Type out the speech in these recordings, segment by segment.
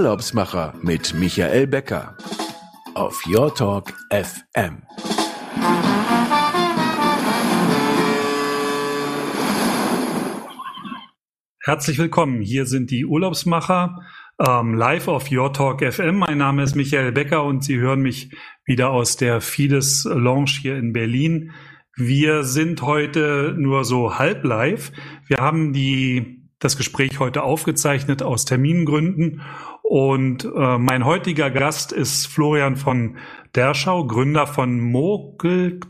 Urlaubsmacher mit Michael Becker auf Your Talk FM. Herzlich willkommen. Hier sind die Urlaubsmacher ähm, live auf Your Talk FM. Mein Name ist Michael Becker und Sie hören mich wieder aus der Fides Lounge hier in Berlin. Wir sind heute nur so halb live. Wir haben die, das Gespräch heute aufgezeichnet aus Termingründen. Und äh, mein heutiger Gast ist Florian von Derschau, Gründer von mokel.com.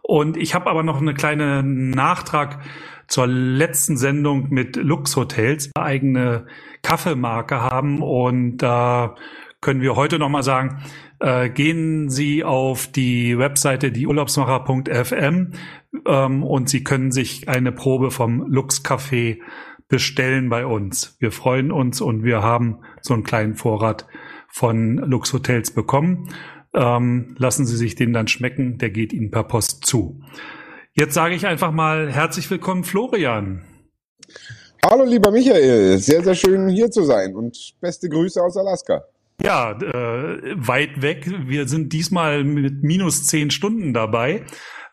Und ich habe aber noch eine kleine Nachtrag zur letzten Sendung mit Lux Hotels, eigene Kaffeemarke haben. Und da können wir heute noch mal sagen, äh, gehen Sie auf die Webseite dieurlaubsmacher.fm ähm, und Sie können sich eine Probe vom Lux Café bestellen bei uns. Wir freuen uns und wir haben so einen kleinen Vorrat von Lux Hotels bekommen. Ähm, lassen Sie sich den dann schmecken, der geht Ihnen per Post zu. Jetzt sage ich einfach mal herzlich willkommen, Florian. Hallo, lieber Michael. Sehr, sehr schön hier zu sein und beste Grüße aus Alaska. Ja, äh, weit weg. Wir sind diesmal mit minus zehn Stunden dabei.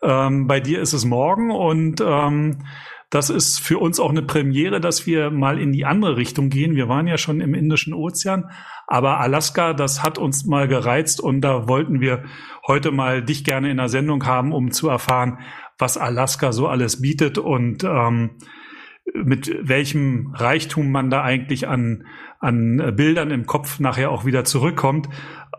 Ähm, bei dir ist es morgen und ähm, das ist für uns auch eine Premiere, dass wir mal in die andere Richtung gehen. Wir waren ja schon im Indischen Ozean, aber Alaska, das hat uns mal gereizt und da wollten wir heute mal dich gerne in der Sendung haben, um zu erfahren, was Alaska so alles bietet und ähm, mit welchem Reichtum man da eigentlich an, an Bildern im Kopf nachher auch wieder zurückkommt.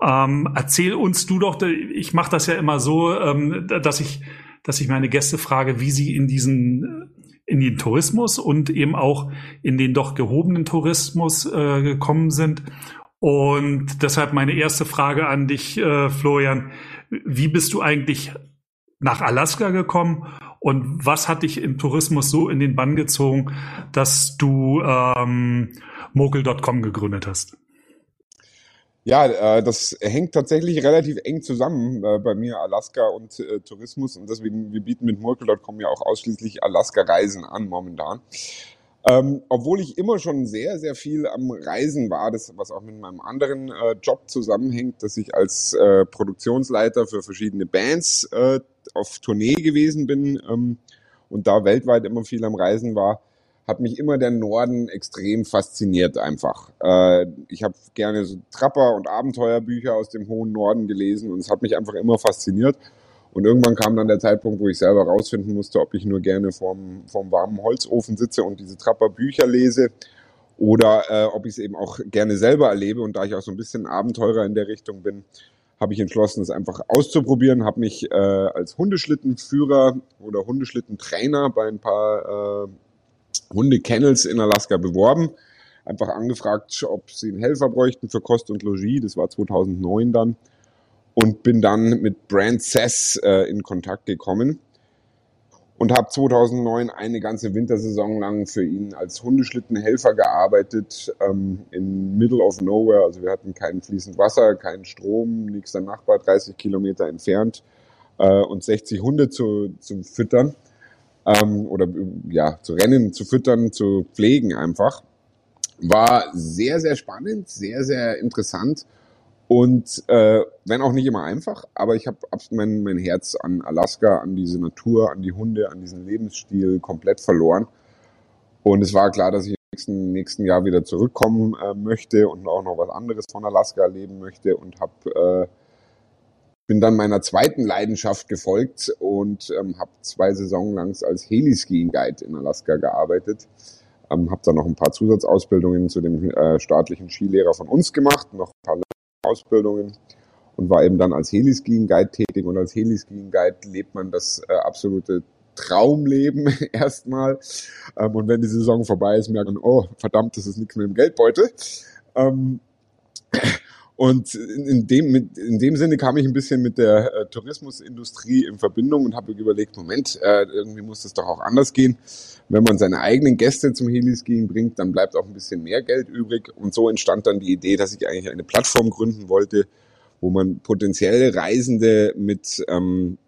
Ähm, erzähl uns du doch, ich mache das ja immer so, ähm, dass ich, dass ich meine Gäste frage, wie sie in diesen in den Tourismus und eben auch in den doch gehobenen Tourismus äh, gekommen sind. Und deshalb meine erste Frage an dich, äh, Florian. Wie bist du eigentlich nach Alaska gekommen und was hat dich im Tourismus so in den Bann gezogen, dass du ähm, Mogel.com gegründet hast? Ja, äh, das hängt tatsächlich relativ eng zusammen äh, bei mir, Alaska und äh, Tourismus. Und deswegen, wir bieten mit Murkel.com ja auch ausschließlich Alaska-Reisen an momentan. Ähm, obwohl ich immer schon sehr, sehr viel am Reisen war, das, was auch mit meinem anderen äh, Job zusammenhängt, dass ich als äh, Produktionsleiter für verschiedene Bands äh, auf Tournee gewesen bin ähm, und da weltweit immer viel am Reisen war, hat mich immer der Norden extrem fasziniert einfach. Äh, ich habe gerne so Trapper- und Abenteuerbücher aus dem hohen Norden gelesen und es hat mich einfach immer fasziniert. Und irgendwann kam dann der Zeitpunkt, wo ich selber rausfinden musste, ob ich nur gerne vorm, vorm warmen Holzofen sitze und diese Trapper-Bücher lese oder äh, ob ich es eben auch gerne selber erlebe. Und da ich auch so ein bisschen Abenteurer in der Richtung bin, habe ich entschlossen, es einfach auszuprobieren, habe mich äh, als Hundeschlittenführer oder Hundeschlittentrainer bei ein paar äh, Hundekennels in Alaska beworben. Einfach angefragt, ob sie einen Helfer bräuchten für Kost und Logis. Das war 2009 dann. Und bin dann mit Brand Sess äh, in Kontakt gekommen und habe 2009 eine ganze Wintersaison lang für ihn als Hundeschlittenhelfer gearbeitet ähm, in Middle of Nowhere. Also wir hatten kein fließend Wasser, keinen Strom, nächster Nachbar 30 Kilometer entfernt äh, und 60 Hunde zu, zu füttern ähm, oder ja zu rennen, zu füttern, zu pflegen einfach. War sehr, sehr spannend, sehr, sehr interessant und äh, wenn auch nicht immer einfach, aber ich habe mein, mein Herz an Alaska, an diese Natur, an die Hunde, an diesen Lebensstil komplett verloren. Und es war klar, dass ich im nächsten, nächsten Jahr wieder zurückkommen äh, möchte und auch noch was anderes von Alaska erleben möchte und habe äh, bin dann meiner zweiten Leidenschaft gefolgt und ähm, habe zwei Saison lang als Heliskiing Guide in Alaska gearbeitet. Ähm, habe dann noch ein paar Zusatzausbildungen zu dem äh, staatlichen Skilehrer von uns gemacht, noch ein paar Ausbildungen und war eben dann als Heliskiing Guide tätig und als Heliskiing Guide lebt man das äh, absolute Traumleben erstmal. Ähm, und wenn die Saison vorbei ist, merkt man, oh, verdammt, das ist nichts mit dem Geldbeutel. Ähm, und in dem, in dem Sinne kam ich ein bisschen mit der äh, Tourismusindustrie in Verbindung und habe überlegt, Moment, äh, irgendwie muss das doch auch anders gehen. Wenn man seine eigenen Gäste zum Heliskiing bringt, dann bleibt auch ein bisschen mehr Geld übrig. Und so entstand dann die Idee, dass ich eigentlich eine Plattform gründen wollte, wo man potenzielle Reisende mit ähm,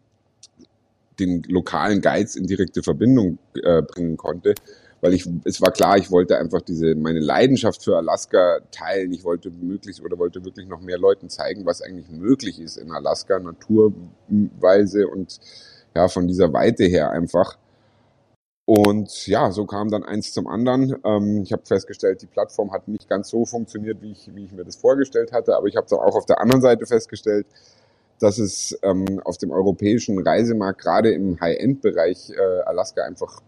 den lokalen Guides in direkte Verbindung äh, bringen konnte weil ich, es war klar, ich wollte einfach diese, meine Leidenschaft für Alaska teilen. Ich wollte möglichst oder wollte wirklich noch mehr Leuten zeigen, was eigentlich möglich ist in Alaska, naturweise und ja, von dieser Weite her einfach. Und ja, so kam dann eins zum anderen. Ähm, ich habe festgestellt, die Plattform hat nicht ganz so funktioniert, wie ich, wie ich mir das vorgestellt hatte. Aber ich habe dann auch auf der anderen Seite festgestellt, dass es ähm, auf dem europäischen Reisemarkt gerade im High-End-Bereich äh, Alaska einfach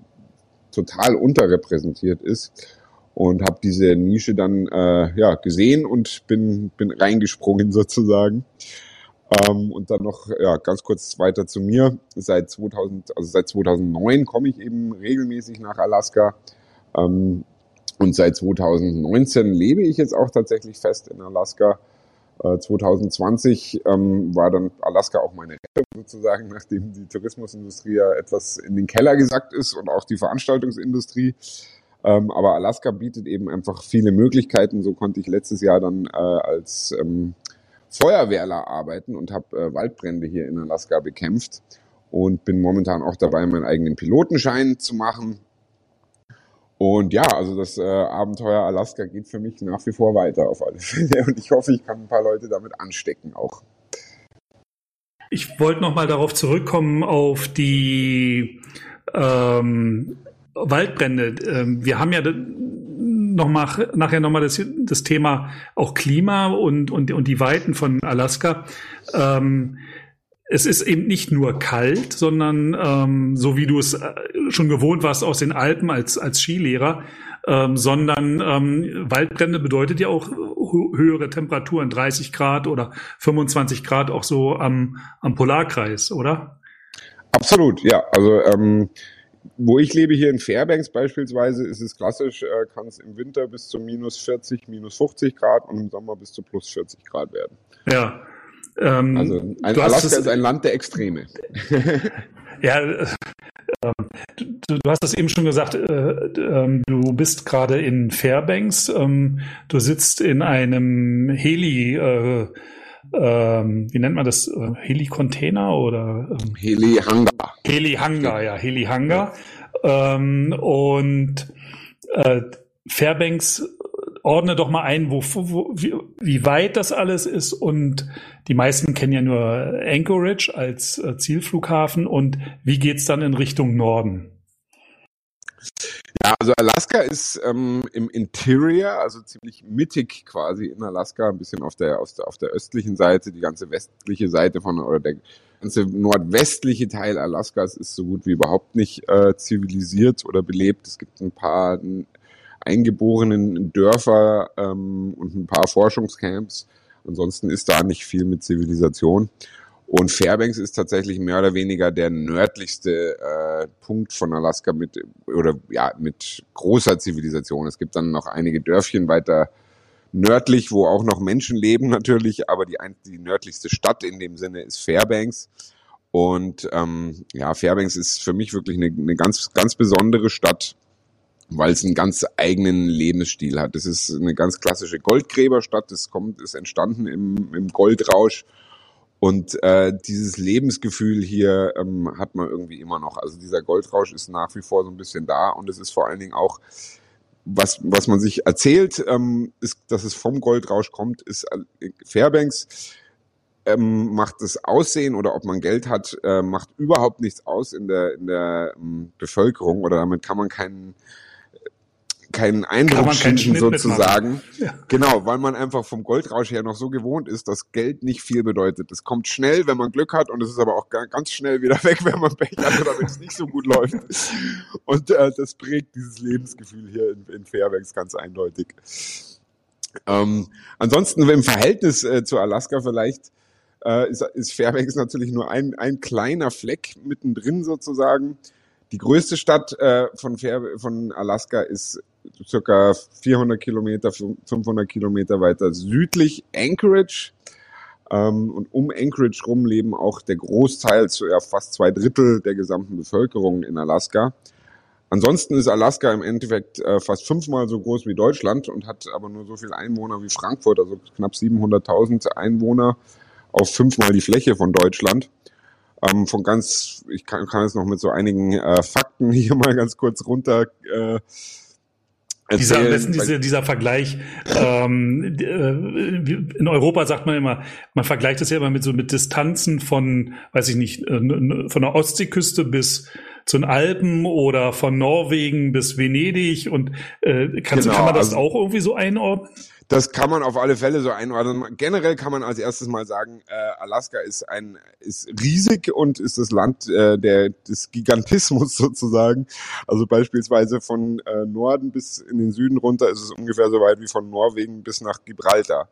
total unterrepräsentiert ist und habe diese Nische dann äh, ja gesehen und bin bin reingesprungen sozusagen. Ähm, und dann noch ja ganz kurz weiter zu mir. Seit 2000 also seit 2009 komme ich eben regelmäßig nach Alaska. Ähm, und seit 2019 lebe ich jetzt auch tatsächlich fest in Alaska 2020 äh, ähm, war dann Alaska auch meine Rettung sozusagen, nachdem die Tourismusindustrie ja etwas in den Keller gesackt ist und auch die Veranstaltungsindustrie. Ähm, aber Alaska bietet eben einfach viele Möglichkeiten. So konnte ich letztes Jahr dann äh, als ähm, Feuerwehrler arbeiten und habe äh, Waldbrände hier in Alaska bekämpft und bin momentan auch dabei, meinen eigenen Pilotenschein zu machen und ja, also das äh, Abenteuer Alaska geht für mich nach wie vor weiter auf alle Fälle. Und ich hoffe, ich kann ein paar Leute damit anstecken auch. Ich wollte noch mal darauf zurückkommen auf die ähm, Waldbrände. Ähm, wir haben ja noch mal, nachher nochmal das, das Thema auch Klima und, und, und die Weiten von Alaska. Ähm, es ist eben nicht nur kalt, sondern ähm, so wie du es äh, schon gewohnt warst aus den Alpen als, als Skilehrer, ähm, sondern ähm, Waldbrände bedeutet ja auch höhere Temperaturen, 30 Grad oder 25 Grad auch so am, am Polarkreis, oder? Absolut, ja. Also ähm, wo ich lebe hier in Fairbanks beispielsweise, ist es klassisch, äh, kann es im Winter bis zu minus 40, minus 50 Grad und im Sommer bis zu plus 40 Grad werden. Ja. Ähm, also ein Alaska ist ein Land der Extreme. ja, äh, du, du, hast es eben schon gesagt, äh, äh, du bist gerade in Fairbanks, ähm, du sitzt in einem Heli, äh, ähm, wie nennt man das, äh, Heli-Container oder? Ähm, Heli-Hangar. Heli-Hangar, ja, Heli-Hangar. Ähm, und äh, Fairbanks ordne doch mal ein, wo, wo, wie, wie weit das alles ist. Und die meisten kennen ja nur Anchorage als äh, Zielflughafen. Und wie geht's dann in Richtung Norden? Ja, also Alaska ist ähm, im Interior, also ziemlich mittig quasi in Alaska, ein bisschen auf der, auf der, auf der östlichen Seite, die ganze westliche Seite von, oder der ganze nordwestliche Teil Alaskas ist so gut wie überhaupt nicht äh, zivilisiert oder belebt. Es gibt ein paar eingeborenen Dörfer ähm, und ein paar Forschungscamps. Ansonsten ist da nicht viel mit Zivilisation. Und Fairbanks ist tatsächlich mehr oder weniger der nördlichste äh, Punkt von Alaska mit oder ja mit großer Zivilisation. Es gibt dann noch einige Dörfchen weiter nördlich, wo auch noch Menschen leben natürlich, aber die, die nördlichste Stadt in dem Sinne ist Fairbanks. Und ähm, ja, Fairbanks ist für mich wirklich eine, eine ganz ganz besondere Stadt weil es einen ganz eigenen Lebensstil hat. Das ist eine ganz klassische Goldgräberstadt. Das kommt, ist entstanden im, im Goldrausch. Und äh, dieses Lebensgefühl hier ähm, hat man irgendwie immer noch. Also dieser Goldrausch ist nach wie vor so ein bisschen da und es ist vor allen Dingen auch, was, was man sich erzählt, ähm, ist, dass es vom Goldrausch kommt, ist äh, Fairbanks ähm, macht das Aussehen oder ob man Geld hat, äh, macht überhaupt nichts aus in der, in der ähm, Bevölkerung oder damit kann man keinen keinen Eindruck schinden sozusagen. Ja. Genau, weil man einfach vom Goldrausch her noch so gewohnt ist, dass Geld nicht viel bedeutet. Es kommt schnell, wenn man Glück hat und es ist aber auch ganz schnell wieder weg, wenn man Pech hat oder wenn es nicht so gut läuft. Und äh, das prägt dieses Lebensgefühl hier in, in Fairbanks ganz eindeutig. Ähm, ansonsten im Verhältnis äh, zu Alaska vielleicht äh, ist, ist Fairbanks natürlich nur ein, ein kleiner Fleck mittendrin sozusagen. Die größte Stadt äh, von, Fair, von Alaska ist circa 400 Kilometer, 500 Kilometer weiter südlich Anchorage. Ähm, und um Anchorage rum leben auch der Großteil, zu, ja, fast zwei Drittel der gesamten Bevölkerung in Alaska. Ansonsten ist Alaska im Endeffekt äh, fast fünfmal so groß wie Deutschland und hat aber nur so viele Einwohner wie Frankfurt, also knapp 700.000 Einwohner auf fünfmal die Fläche von Deutschland. Ähm, von ganz, ich kann, kann es noch mit so einigen äh, Fakten hier mal ganz kurz runter äh, dieser, am besten dieser, dieser Vergleich. Ähm, äh, in Europa sagt man immer, man vergleicht das ja immer mit so mit Distanzen von, weiß ich nicht, äh, von der Ostseeküste bis zu den Alpen oder von Norwegen bis Venedig und äh, kann, genau, kann man das also, auch irgendwie so einordnen? Das kann man auf alle Fälle so einordnen. Generell kann man als erstes mal sagen, äh, Alaska ist ein ist riesig und ist das Land äh, der des Gigantismus sozusagen. Also beispielsweise von äh, Norden bis in den Süden runter ist es ungefähr so weit wie von Norwegen bis nach Gibraltar.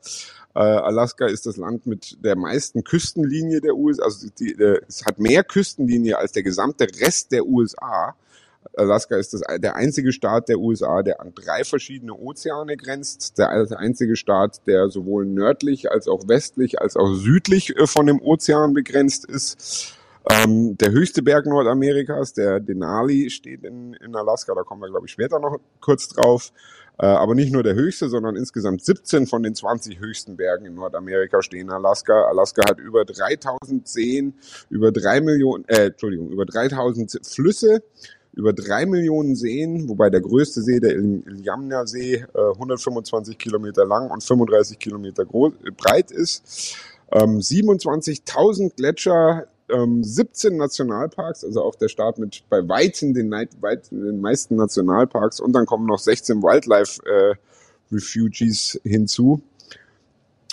Äh, Alaska ist das Land mit der meisten Küstenlinie der USA. Also die, äh, es hat mehr Küstenlinie als der gesamte Rest der USA. Alaska ist das, der einzige Staat der USA, der an drei verschiedene Ozeane grenzt. Der einzige Staat, der sowohl nördlich als auch westlich als auch südlich äh, von dem Ozean begrenzt ist. Ähm, der höchste Berg Nordamerikas, der Denali, steht in, in Alaska. Da kommen wir, glaube ich, später noch kurz drauf. Äh, aber nicht nur der höchste, sondern insgesamt 17 von den 20 höchsten Bergen in Nordamerika stehen in Alaska. Alaska hat über 3000 Seen, über drei Millionen, äh, Entschuldigung, über 3000 Flüsse, über drei Millionen Seen, wobei der größte See, der Iljamna-See, 125 äh, Kilometer lang und 35 Kilometer groß, äh, breit ist. 27.000 ähm, Gletscher, 17 ähm, Nationalparks, also auch der Staat mit bei weitem den, weit, den meisten Nationalparks und dann kommen noch 16 Wildlife äh, Refugees hinzu.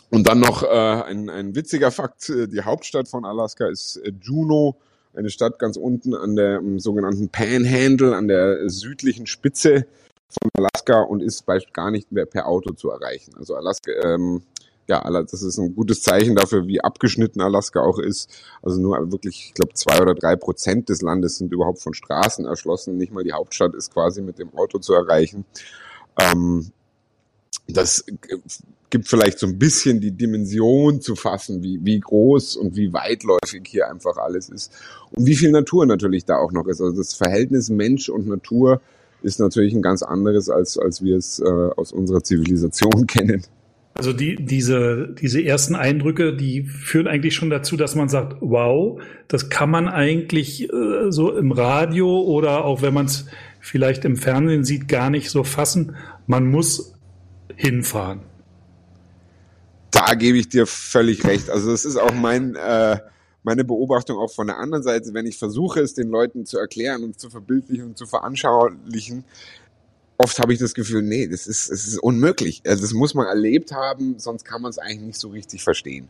Und dann noch äh, ein, ein witziger Fakt, die Hauptstadt von Alaska ist äh, Juneau, eine Stadt ganz unten an der um, sogenannten Panhandle, an der südlichen Spitze von Alaska und ist gar nicht mehr per Auto zu erreichen. Also Alaska, ähm, ja, das ist ein gutes Zeichen dafür, wie abgeschnitten Alaska auch ist. Also nur wirklich, ich glaube, zwei oder drei Prozent des Landes sind überhaupt von Straßen erschlossen. Nicht mal die Hauptstadt ist quasi mit dem Auto zu erreichen. Ähm, das gibt vielleicht so ein bisschen die Dimension zu fassen, wie, wie groß und wie weitläufig hier einfach alles ist. Und wie viel Natur natürlich da auch noch ist. Also das Verhältnis Mensch und Natur ist natürlich ein ganz anderes, als, als wir es äh, aus unserer Zivilisation kennen. Also die, diese, diese ersten Eindrücke, die führen eigentlich schon dazu, dass man sagt, wow, das kann man eigentlich äh, so im Radio oder auch wenn man es vielleicht im Fernsehen sieht, gar nicht so fassen. Man muss hinfahren da gebe ich dir völlig recht. Also das ist auch mein, äh, meine Beobachtung auch von der anderen Seite, wenn ich versuche, es den Leuten zu erklären und zu verbildlichen und zu veranschaulichen, oft habe ich das Gefühl, nee, das ist, das ist unmöglich. Also das muss man erlebt haben, sonst kann man es eigentlich nicht so richtig verstehen.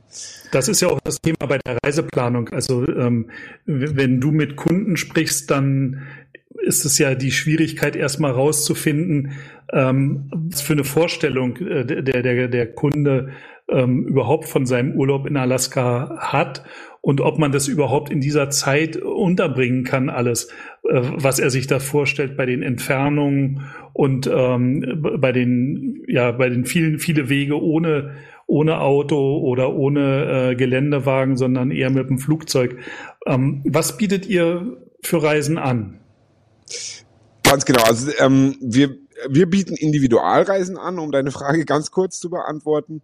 Das ist ja auch das Thema bei der Reiseplanung. Also ähm, wenn du mit Kunden sprichst, dann ist es ja die Schwierigkeit, erstmal rauszufinden, ähm, was für eine Vorstellung äh, der, der, der Kunde ähm, überhaupt von seinem Urlaub in Alaska hat und ob man das überhaupt in dieser Zeit unterbringen kann, alles, äh, was er sich da vorstellt bei den Entfernungen und ähm, bei den, ja, bei den vielen, viele Wege ohne, ohne Auto oder ohne äh, Geländewagen, sondern eher mit dem Flugzeug. Ähm, was bietet ihr für Reisen an? Ganz genau. Also ähm, wir, wir bieten Individualreisen an, um deine Frage ganz kurz zu beantworten.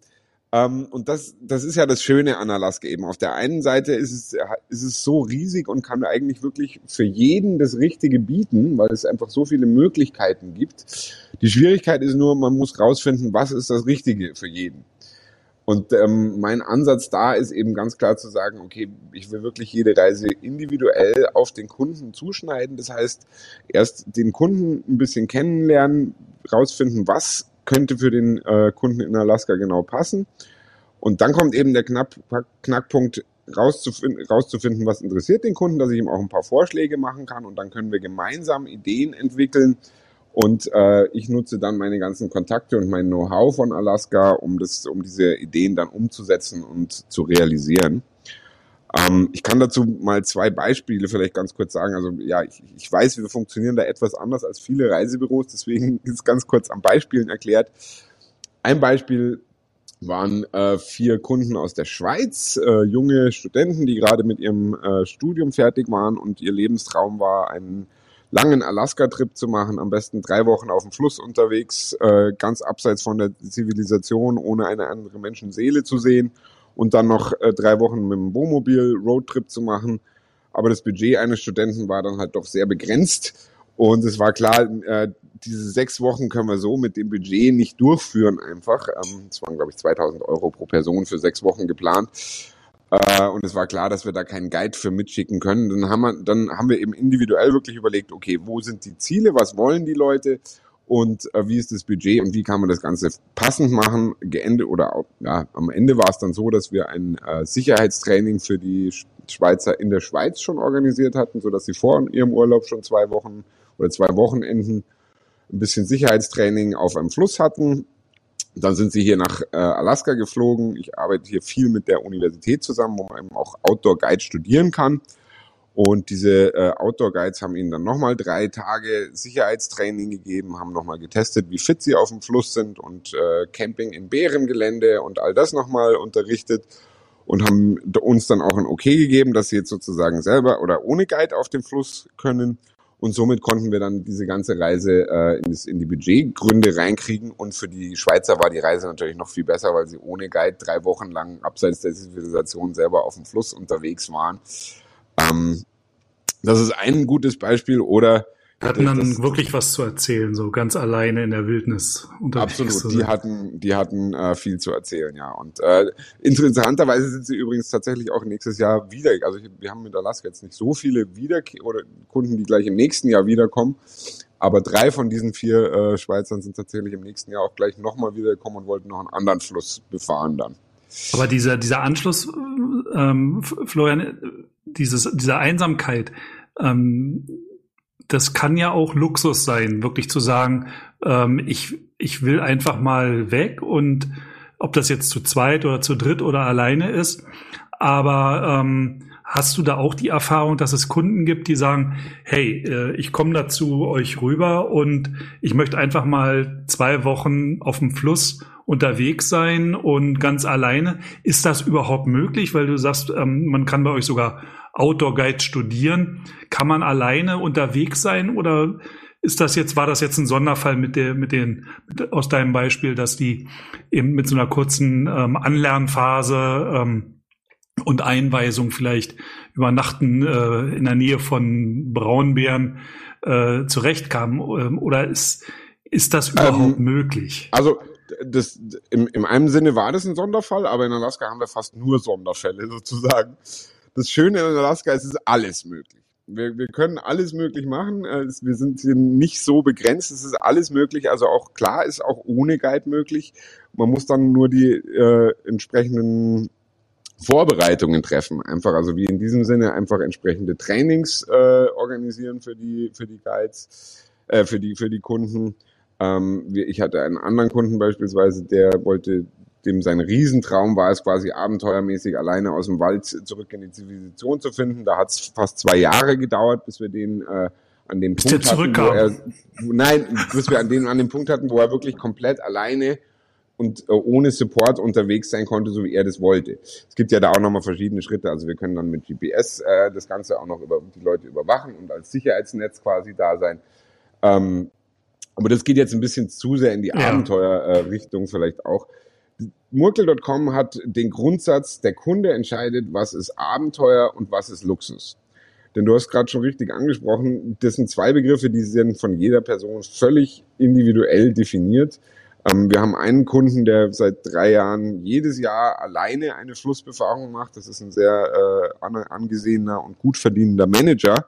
Ähm, und das, das ist ja das Schöne an Alaska eben. Auf der einen Seite ist es, ist es so riesig und kann eigentlich wirklich für jeden das Richtige bieten, weil es einfach so viele Möglichkeiten gibt. Die Schwierigkeit ist nur, man muss rausfinden, was ist das Richtige für jeden. Und ähm, mein Ansatz da ist eben ganz klar zu sagen, okay, ich will wirklich jede Reise individuell auf den Kunden zuschneiden. Das heißt, erst den Kunden ein bisschen kennenlernen, rausfinden, was könnte für den äh, Kunden in Alaska genau passen. Und dann kommt eben der Knapp, Knackpunkt, rauszufinden, rauszufinden, was interessiert den Kunden, dass ich ihm auch ein paar Vorschläge machen kann und dann können wir gemeinsam Ideen entwickeln und äh, ich nutze dann meine ganzen Kontakte und mein Know-how von Alaska, um das, um diese Ideen dann umzusetzen und zu realisieren. Ähm, ich kann dazu mal zwei Beispiele vielleicht ganz kurz sagen. Also ja, ich, ich weiß, wir funktionieren da etwas anders als viele Reisebüros, deswegen ist ganz kurz an Beispielen erklärt. Ein Beispiel waren äh, vier Kunden aus der Schweiz, äh, junge Studenten, die gerade mit ihrem äh, Studium fertig waren und ihr Lebenstraum war, einen langen Alaska-Trip zu machen, am besten drei Wochen auf dem Fluss unterwegs, äh, ganz abseits von der Zivilisation, ohne eine andere Menschenseele zu sehen und dann noch äh, drei Wochen mit dem Wohnmobil Roadtrip zu machen. aber das Budget eines Studenten war dann halt doch sehr begrenzt. Und es war klar, äh, diese sechs Wochen können wir so mit dem Budget nicht durchführen einfach. Ähm, es waren, glaube ich, 2000 Euro pro Person für sechs Wochen geplant. Äh, und es war klar, dass wir da keinen Guide für mitschicken können. Dann haben wir, dann haben wir eben individuell wirklich überlegt, okay, wo sind die Ziele, was wollen die Leute und äh, wie ist das Budget und wie kann man das Ganze passend machen. Geendet oder auch, ja, am Ende war es dann so, dass wir ein äh, Sicherheitstraining für die Schweizer in der Schweiz schon organisiert hatten, so dass sie vor ihrem Urlaub schon zwei Wochen oder zwei Wochenenden ein bisschen Sicherheitstraining auf einem Fluss hatten dann sind sie hier nach äh, Alaska geflogen. Ich arbeite hier viel mit der Universität zusammen, wo man eben auch Outdoor Guide studieren kann. Und diese äh, Outdoor Guides haben ihnen dann nochmal drei Tage Sicherheitstraining gegeben, haben nochmal getestet, wie fit sie auf dem Fluss sind und äh, Camping im Bärengelände und all das nochmal unterrichtet und haben uns dann auch ein Okay gegeben, dass sie jetzt sozusagen selber oder ohne Guide auf dem Fluss können. Und somit konnten wir dann diese ganze Reise äh, in, das, in die Budgetgründe reinkriegen. Und für die Schweizer war die Reise natürlich noch viel besser, weil sie ohne Guide drei Wochen lang abseits der Zivilisation selber auf dem Fluss unterwegs waren. Ähm, das ist ein gutes Beispiel. Oder hatten dann das, wirklich was zu erzählen, so ganz alleine in der Wildnis. Absolut, die hatten, die hatten äh, viel zu erzählen, ja. Und äh, interessanterweise sind sie übrigens tatsächlich auch nächstes Jahr wieder. Also wir haben mit Alaska jetzt nicht so viele wieder oder Kunden, die gleich im nächsten Jahr wiederkommen. Aber drei von diesen vier äh, Schweizern sind tatsächlich im nächsten Jahr auch gleich nochmal wiedergekommen und wollten noch einen anderen Fluss befahren dann. Aber dieser, dieser Anschluss, ähm, Florian, dieses, diese Einsamkeit, ähm, das kann ja auch Luxus sein, wirklich zu sagen, ähm, ich, ich will einfach mal weg und ob das jetzt zu zweit oder zu dritt oder alleine ist. Aber ähm, hast du da auch die Erfahrung, dass es Kunden gibt, die sagen, hey, äh, ich komme dazu euch rüber und ich möchte einfach mal zwei Wochen auf dem Fluss unterwegs sein und ganz alleine. Ist das überhaupt möglich? Weil du sagst, ähm, man kann bei euch sogar Outdoor Guide studieren. Kann man alleine unterwegs sein oder ist das jetzt, war das jetzt ein Sonderfall mit der, mit den, mit, aus deinem Beispiel, dass die eben mit so einer kurzen ähm, Anlernphase ähm, und Einweisung vielleicht übernachten äh, in der Nähe von Braunbären äh, zurechtkamen? Ähm, oder ist, ist das überhaupt ähm, möglich? Also das, im, im einem Sinne war das ein Sonderfall, aber in Alaska haben wir fast nur Sonderfälle sozusagen das Schöne in Alaska ist, es ist alles möglich. Wir, wir können alles möglich machen. Äh, wir sind hier nicht so begrenzt. Es ist alles möglich. Also auch klar ist auch ohne Guide möglich. Man muss dann nur die äh, entsprechenden Vorbereitungen treffen. Einfach, also wie in diesem Sinne einfach entsprechende Trainings äh, organisieren für die für die Guides, äh, für die für die Kunden. Ähm, ich hatte einen anderen Kunden beispielsweise, der wollte dem sein Riesentraum war es quasi abenteuermäßig alleine aus dem Wald zurück in die Zivilisation zu finden. Da hat es fast zwei Jahre gedauert, bis wir den äh, an dem bis Punkt hatten, wo er, nein, bis wir an den an dem Punkt hatten, wo er wirklich komplett alleine und äh, ohne Support unterwegs sein konnte, so wie er das wollte. Es gibt ja da auch nochmal verschiedene Schritte. Also wir können dann mit GPS äh, das Ganze auch noch über die Leute überwachen und als Sicherheitsnetz quasi da sein. Ähm, aber das geht jetzt ein bisschen zu sehr in die ja. Abenteuerrichtung vielleicht auch. Murkel.com hat den Grundsatz, der Kunde entscheidet, was ist Abenteuer und was ist Luxus. Denn du hast gerade schon richtig angesprochen, das sind zwei Begriffe, die sind von jeder Person völlig individuell definiert. Ähm, wir haben einen Kunden, der seit drei Jahren jedes Jahr alleine eine Flussbefahrung macht. Das ist ein sehr äh, angesehener und gut verdienender Manager.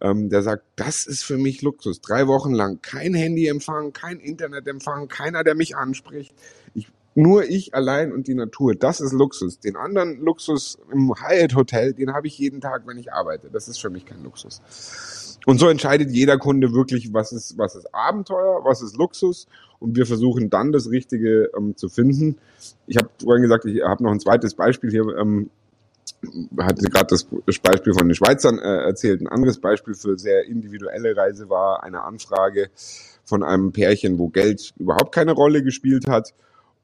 Ähm, der sagt, das ist für mich Luxus. Drei Wochen lang kein Handyempfang, kein Internetempfang, keiner, der mich anspricht. Ich nur ich allein und die Natur, das ist Luxus. Den anderen Luxus im Hyatt Hotel, den habe ich jeden Tag, wenn ich arbeite. Das ist für mich kein Luxus. Und so entscheidet jeder Kunde wirklich, was ist, was ist Abenteuer, was ist Luxus. Und wir versuchen dann das Richtige ähm, zu finden. Ich habe vorhin gesagt, ich habe noch ein zweites Beispiel hier. Ähm, hatte gerade das Beispiel von den Schweizern äh, erzählt. Ein anderes Beispiel für sehr individuelle Reise war eine Anfrage von einem Pärchen, wo Geld überhaupt keine Rolle gespielt hat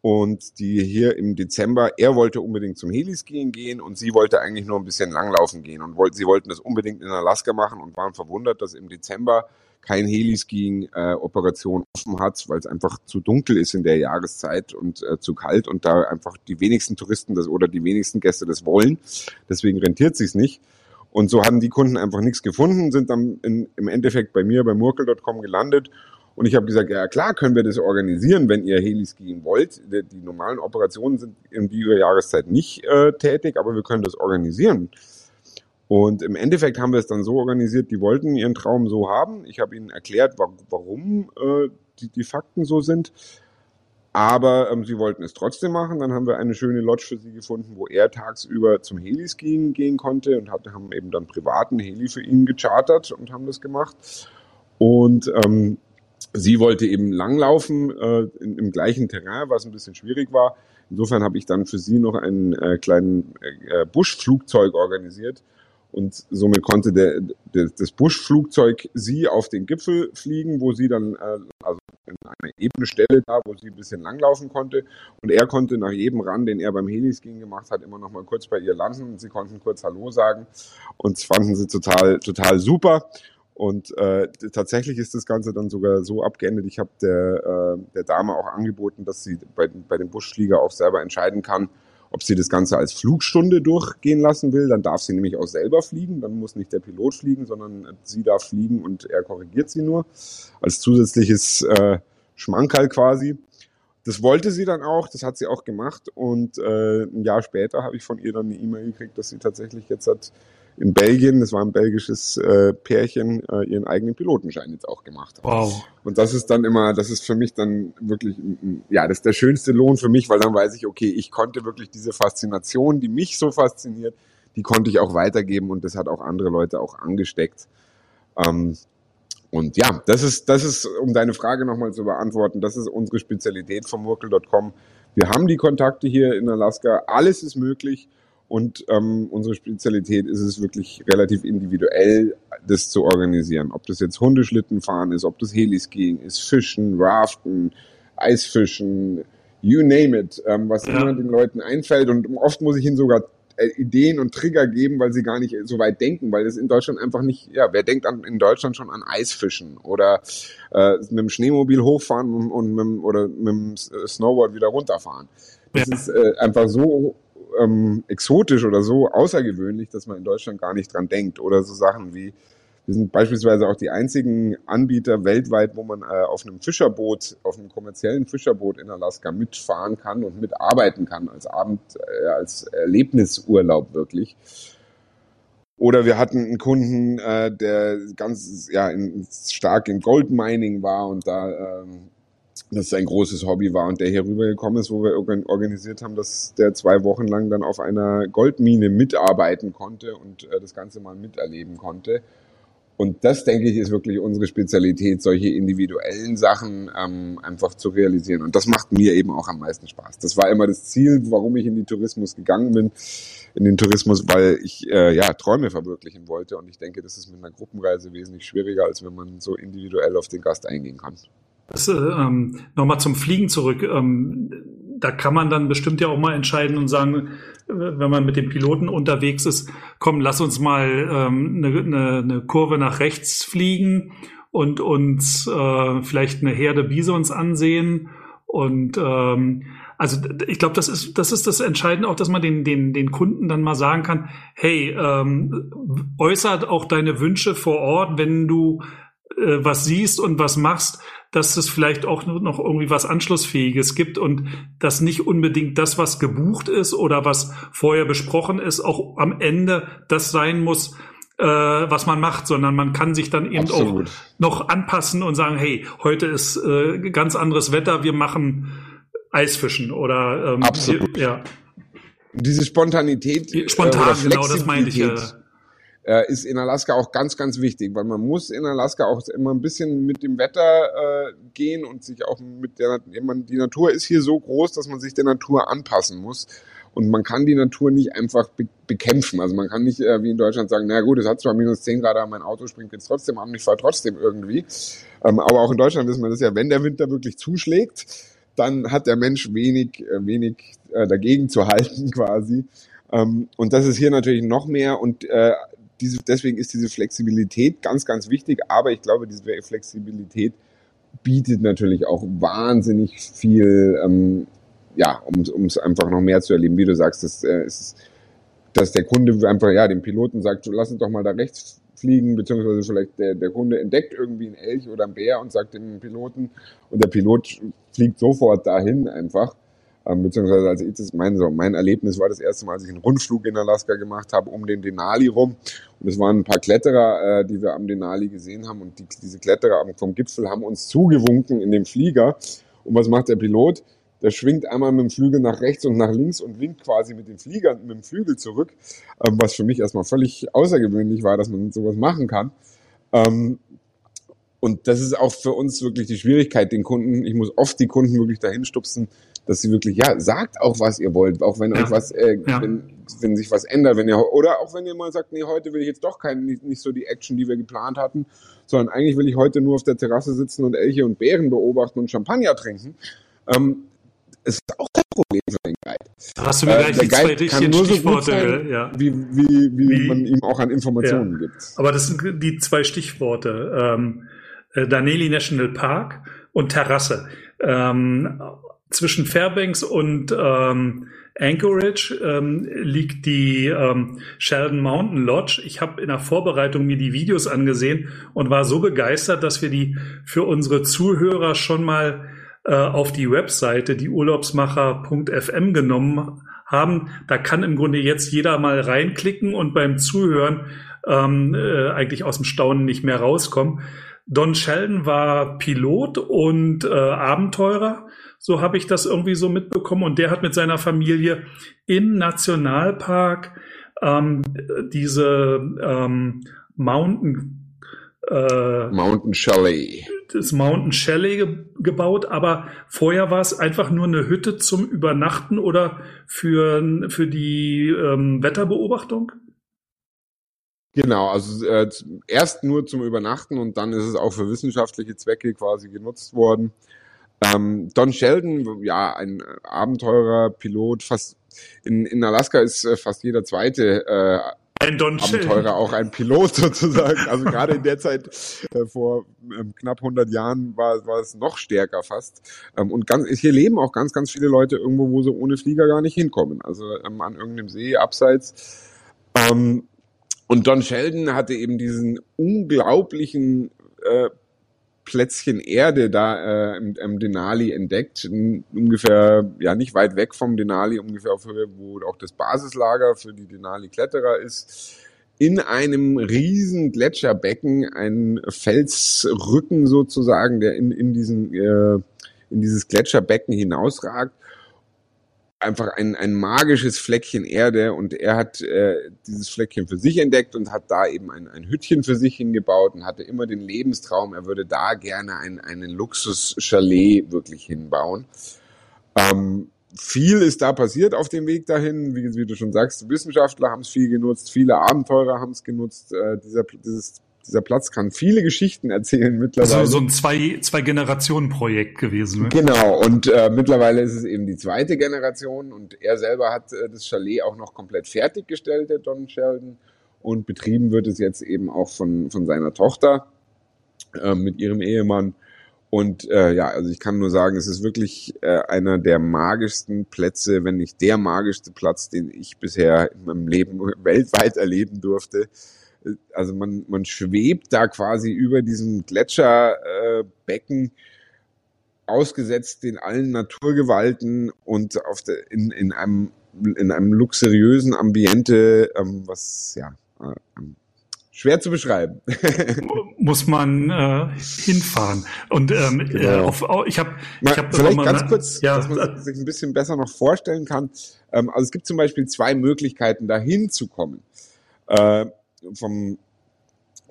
und die hier im Dezember, er wollte unbedingt zum Heliskiing gehen und sie wollte eigentlich nur ein bisschen langlaufen gehen und wollte, sie wollten das unbedingt in Alaska machen und waren verwundert, dass im Dezember kein Heliskiing-Operation äh, offen hat, weil es einfach zu dunkel ist in der Jahreszeit und äh, zu kalt und da einfach die wenigsten Touristen das oder die wenigsten Gäste das wollen. Deswegen rentiert sich's nicht. Und so hatten die Kunden einfach nichts gefunden, sind dann in, im Endeffekt bei mir bei Murkel.com gelandet. Und ich habe gesagt, ja klar können wir das organisieren, wenn ihr Heliskiing wollt. Die, die normalen Operationen sind in dieser Jahreszeit nicht äh, tätig, aber wir können das organisieren. Und im Endeffekt haben wir es dann so organisiert, die wollten ihren Traum so haben. Ich habe ihnen erklärt, warum äh, die, die Fakten so sind. Aber ähm, sie wollten es trotzdem machen. Dann haben wir eine schöne Lodge für sie gefunden, wo er tagsüber zum Heliskiing gehen konnte und hat, haben eben dann privaten Heli für ihn gechartert und haben das gemacht. Und ähm, sie wollte eben langlaufen äh, in, im gleichen Terrain, was ein bisschen schwierig war. Insofern habe ich dann für sie noch einen äh, kleinen äh, Buschflugzeug organisiert, und somit konnte der, der, das Buschflugzeug sie auf den Gipfel fliegen, wo sie dann, äh, also in einer ebene Stelle da, wo sie ein bisschen langlaufen konnte. Und er konnte nach jedem Run, den er beim Heliskiing gemacht hat, immer noch mal kurz bei ihr landen. Sie konnten kurz Hallo sagen. Und fanden sie total, total super. Und äh, tatsächlich ist das Ganze dann sogar so abgeendet. Ich habe der, äh, der Dame auch angeboten, dass sie bei, bei dem Buschflieger auch selber entscheiden kann, ob sie das Ganze als Flugstunde durchgehen lassen will, dann darf sie nämlich auch selber fliegen. Dann muss nicht der Pilot fliegen, sondern sie darf fliegen und er korrigiert sie nur. Als zusätzliches äh, Schmankerl quasi. Das wollte sie dann auch, das hat sie auch gemacht. Und äh, ein Jahr später habe ich von ihr dann eine E-Mail gekriegt, dass sie tatsächlich jetzt hat in Belgien, das war ein belgisches äh, Pärchen, äh, ihren eigenen Pilotenschein jetzt auch gemacht hat. Wow. Und das ist dann immer, das ist für mich dann wirklich, ja, das ist der schönste Lohn für mich, weil dann weiß ich, okay, ich konnte wirklich diese Faszination, die mich so fasziniert, die konnte ich auch weitergeben und das hat auch andere Leute auch angesteckt. Ähm, und ja, das ist, das ist, um deine Frage nochmal zu beantworten, das ist unsere Spezialität von Murkel.com. Wir haben die Kontakte hier in Alaska, alles ist möglich und ähm, unsere Spezialität ist es wirklich relativ individuell, das zu organisieren. Ob das jetzt Hundeschlitten fahren ist, ob das Heliskiing ist, Fischen, Raften, Eisfischen, you name it, ähm, was ja. immer den Leuten einfällt. Und oft muss ich ihnen sogar äh, Ideen und Trigger geben, weil sie gar nicht so weit denken, weil das in Deutschland einfach nicht, ja, wer denkt an, in Deutschland schon an Eisfischen oder äh, mit dem Schneemobil hochfahren und, und mit, oder mit dem Snowboard wieder runterfahren. Das ja. ist äh, einfach so ähm, exotisch oder so außergewöhnlich, dass man in Deutschland gar nicht dran denkt. Oder so Sachen wie, wir sind beispielsweise auch die einzigen Anbieter weltweit, wo man äh, auf einem Fischerboot, auf einem kommerziellen Fischerboot in Alaska mitfahren kann und mitarbeiten kann als Abend, äh, als Erlebnisurlaub wirklich. Oder wir hatten einen Kunden, äh, der ganz ja in, stark im Goldmining war und da ähm, das ein großes Hobby war und der hier rübergekommen ist, wo wir organisiert haben, dass der zwei Wochen lang dann auf einer Goldmine mitarbeiten konnte und äh, das Ganze mal miterleben konnte. Und das, denke ich, ist wirklich unsere Spezialität, solche individuellen Sachen ähm, einfach zu realisieren. Und das macht mir eben auch am meisten Spaß. Das war immer das Ziel, warum ich in den Tourismus gegangen bin, in den Tourismus, weil ich äh, ja Träume verwirklichen wollte. Und ich denke, das ist mit einer Gruppenreise wesentlich schwieriger, als wenn man so individuell auf den Gast eingehen kann. Das, äh, ähm, Nochmal zum Fliegen zurück. Ähm, da kann man dann bestimmt ja auch mal entscheiden und sagen, äh, wenn man mit dem Piloten unterwegs ist, komm, lass uns mal ähm, eine, eine, eine Kurve nach rechts fliegen und uns äh, vielleicht eine Herde Bisons ansehen. Und ähm, also ich glaube, das ist das ist das Entscheidende auch, dass man den den den Kunden dann mal sagen kann: Hey, ähm, äußert auch deine Wünsche vor Ort, wenn du äh, was siehst und was machst dass es vielleicht auch noch irgendwie was Anschlussfähiges gibt und dass nicht unbedingt das, was gebucht ist oder was vorher besprochen ist, auch am Ende das sein muss, äh, was man macht, sondern man kann sich dann eben Absolut. auch noch anpassen und sagen, hey, heute ist äh, ganz anderes Wetter, wir machen Eisfischen oder ähm, Absolut. ja. Diese Spontanität. Spontan, äh, genau, das meine ich. Äh, äh, ist in Alaska auch ganz, ganz wichtig, weil man muss in Alaska auch immer ein bisschen mit dem Wetter äh, gehen und sich auch mit der, die Natur ist hier so groß, dass man sich der Natur anpassen muss. Und man kann die Natur nicht einfach be bekämpfen. Also man kann nicht äh, wie in Deutschland sagen, na gut, es hat zwar minus 10 Grad, aber mein Auto springt jetzt trotzdem an, ich fahre trotzdem irgendwie. Ähm, aber auch in Deutschland wissen wir das ja, wenn der Winter wirklich zuschlägt, dann hat der Mensch wenig, äh, wenig äh, dagegen zu halten quasi. Ähm, und das ist hier natürlich noch mehr. Und äh, diese, deswegen ist diese Flexibilität ganz, ganz wichtig. Aber ich glaube, diese Flexibilität bietet natürlich auch wahnsinnig viel, ähm, ja, um es einfach noch mehr zu erleben. Wie du sagst, das äh, ist dass der Kunde einfach, ja, dem Piloten sagt, so, lass uns doch mal da rechts fliegen, beziehungsweise vielleicht der, der Kunde entdeckt irgendwie einen Elch oder einen Bär und sagt dem Piloten und der Pilot fliegt sofort dahin einfach. Ähm, beziehungsweise als ich das mein, so, mein Erlebnis war das erste Mal, als ich einen Rundflug in Alaska gemacht habe, um den Denali rum. Und es waren ein paar Kletterer, äh, die wir am Denali gesehen haben. Und die, diese Kletterer vom Gipfel haben uns zugewunken in dem Flieger. Und was macht der Pilot? Der schwingt einmal mit dem Flügel nach rechts und nach links und winkt quasi mit dem Flieger, mit dem Flügel zurück, ähm, was für mich erstmal völlig außergewöhnlich war, dass man sowas machen kann. Ähm, und das ist auch für uns wirklich die Schwierigkeit, den Kunden, ich muss oft die Kunden wirklich dahin stupsen, dass sie wirklich, ja, sagt auch, was ihr wollt, auch wenn ja. euch was, äh, ja. wenn, wenn sich was ändert, wenn ihr, oder auch wenn ihr mal sagt, nee, heute will ich jetzt doch kein, nicht, nicht so die Action, die wir geplant hatten, sondern eigentlich will ich heute nur auf der Terrasse sitzen und Elche und Bären beobachten und Champagner trinken. Ähm, ist auch kein Problem für den Guide. Hast du mir gleich äh, die zwei richtigen Stichworte, so sein, ja. wie, wie, wie, wie, man ihm auch an Informationen ja. gibt. Aber das sind die zwei Stichworte. Ähm, äh, Daneli National Park und Terrasse. Ähm, zwischen Fairbanks und ähm, Anchorage ähm, liegt die ähm, Sheldon Mountain Lodge. Ich habe in der Vorbereitung mir die Videos angesehen und war so begeistert, dass wir die für unsere Zuhörer schon mal äh, auf die Webseite, die Urlaubsmacher.fm genommen haben. Da kann im Grunde jetzt jeder mal reinklicken und beim Zuhören ähm, äh, eigentlich aus dem Staunen nicht mehr rauskommen. Don Sheldon war Pilot und äh, Abenteurer, so habe ich das irgendwie so mitbekommen. Und der hat mit seiner Familie im Nationalpark ähm, diese ähm, Mountain äh, Mountain Chalet. Das Mountain Chalet ge gebaut, aber vorher war es einfach nur eine Hütte zum Übernachten oder für, für die ähm, Wetterbeobachtung? Genau, also äh, erst nur zum Übernachten und dann ist es auch für wissenschaftliche Zwecke quasi genutzt worden. Ähm, Don Sheldon, ja, ein Abenteurer, Pilot, fast in, in Alaska ist äh, fast jeder zweite äh, ein Don Abenteurer auch ein Pilot sozusagen. Also gerade in der Zeit äh, vor ähm, knapp 100 Jahren war, war es noch stärker fast. Ähm, und ganz, hier leben auch ganz, ganz viele Leute irgendwo, wo sie ohne Flieger gar nicht hinkommen. Also ähm, an irgendeinem See abseits. Ähm, und Don Sheldon hatte eben diesen unglaublichen äh, Plätzchen Erde da äh, im, im Denali entdeckt, ungefähr, ja nicht weit weg vom Denali, ungefähr auf Höhe, wo auch das Basislager für die Denali-Kletterer ist, in einem riesen Gletscherbecken, ein Felsrücken sozusagen, der in, in diesen äh, in dieses Gletscherbecken hinausragt einfach ein, ein magisches Fleckchen Erde und er hat äh, dieses Fleckchen für sich entdeckt und hat da eben ein, ein Hüttchen für sich hingebaut und hatte immer den Lebenstraum, er würde da gerne ein, einen Luxus-Chalet wirklich hinbauen. Ähm, viel ist da passiert auf dem Weg dahin. Wie, wie du schon sagst, Wissenschaftler haben es viel genutzt, viele Abenteurer haben es genutzt. Äh, dieser, dieses dieser Platz kann viele Geschichten erzählen mittlerweile. Also so ein zwei, zwei Generationen Projekt gewesen. Ne? Genau. Und äh, mittlerweile ist es eben die zweite Generation und er selber hat äh, das Chalet auch noch komplett fertiggestellt, der Don Sheldon. Und betrieben wird es jetzt eben auch von, von seiner Tochter äh, mit ihrem Ehemann. Und äh, ja, also ich kann nur sagen, es ist wirklich äh, einer der magischsten Plätze, wenn nicht der magischste Platz, den ich bisher in meinem Leben weltweit erleben durfte also man, man schwebt da quasi über diesem Gletscherbecken äh, ausgesetzt den allen Naturgewalten und auf der, in, in einem in einem luxuriösen Ambiente, ähm, was ja äh, schwer zu beschreiben. Muss man äh, hinfahren. Und ähm, äh, genau. äh, auf, ich habe ich hab vielleicht ganz mal, kurz, ja, dass man sich ein bisschen besser noch vorstellen kann. Ähm, also es gibt zum Beispiel zwei Möglichkeiten, da hinzukommen. Äh, vom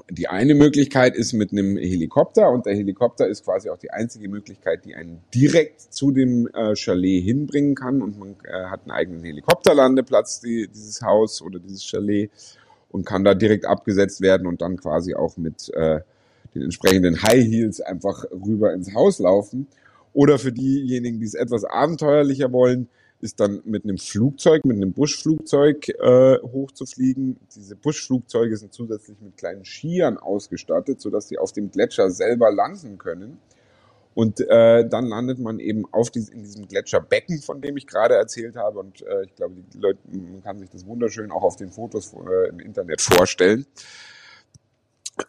die eine Möglichkeit ist mit einem Helikopter und der Helikopter ist quasi auch die einzige Möglichkeit, die einen direkt zu dem äh, Chalet hinbringen kann und man äh, hat einen eigenen Helikopterlandeplatz, die, dieses Haus oder dieses Chalet und kann da direkt abgesetzt werden und dann quasi auch mit äh, den entsprechenden High Heels einfach rüber ins Haus laufen. Oder für diejenigen, die es etwas abenteuerlicher wollen, ist dann mit einem Flugzeug, mit einem Buschflugzeug äh, hochzufliegen. Diese Buschflugzeuge sind zusätzlich mit kleinen Skiern ausgestattet, sodass sie auf dem Gletscher selber landen können. Und äh, dann landet man eben auf dies, in diesem Gletscherbecken, von dem ich gerade erzählt habe. Und äh, ich glaube, die Leute, man kann sich das wunderschön auch auf den Fotos äh, im Internet vorstellen.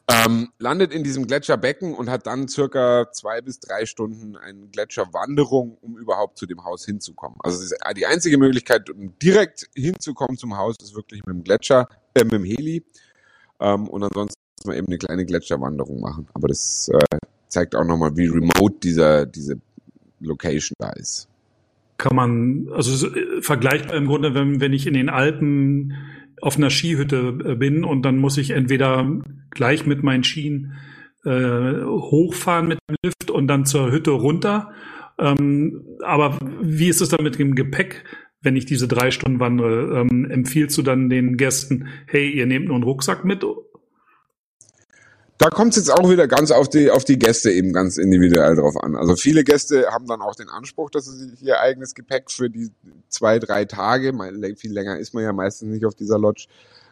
Ähm, landet in diesem Gletscherbecken und hat dann circa zwei bis drei Stunden eine Gletscherwanderung, um überhaupt zu dem Haus hinzukommen. Also die einzige Möglichkeit, um direkt hinzukommen zum Haus, ist wirklich mit dem Gletscher, äh, mit dem Heli. Ähm, und ansonsten muss man eben eine kleine Gletscherwanderung machen. Aber das äh, zeigt auch nochmal, wie remote dieser, diese Location da ist. Kann man, also äh, vergleichbar im Grunde, wenn, wenn ich in den Alpen auf einer Skihütte äh, bin und dann muss ich entweder gleich mit meinen Skien äh, hochfahren mit dem Lift und dann zur Hütte runter. Ähm, aber wie ist es dann mit dem Gepäck, wenn ich diese drei Stunden wandere? Ähm, empfiehlst du dann den Gästen, hey, ihr nehmt nur einen Rucksack mit da kommt es jetzt auch wieder ganz auf die, auf die Gäste eben ganz individuell drauf an. Also viele Gäste haben dann auch den Anspruch, dass sie sich ihr eigenes Gepäck für die zwei, drei Tage, viel länger ist man ja meistens nicht auf dieser Lodge,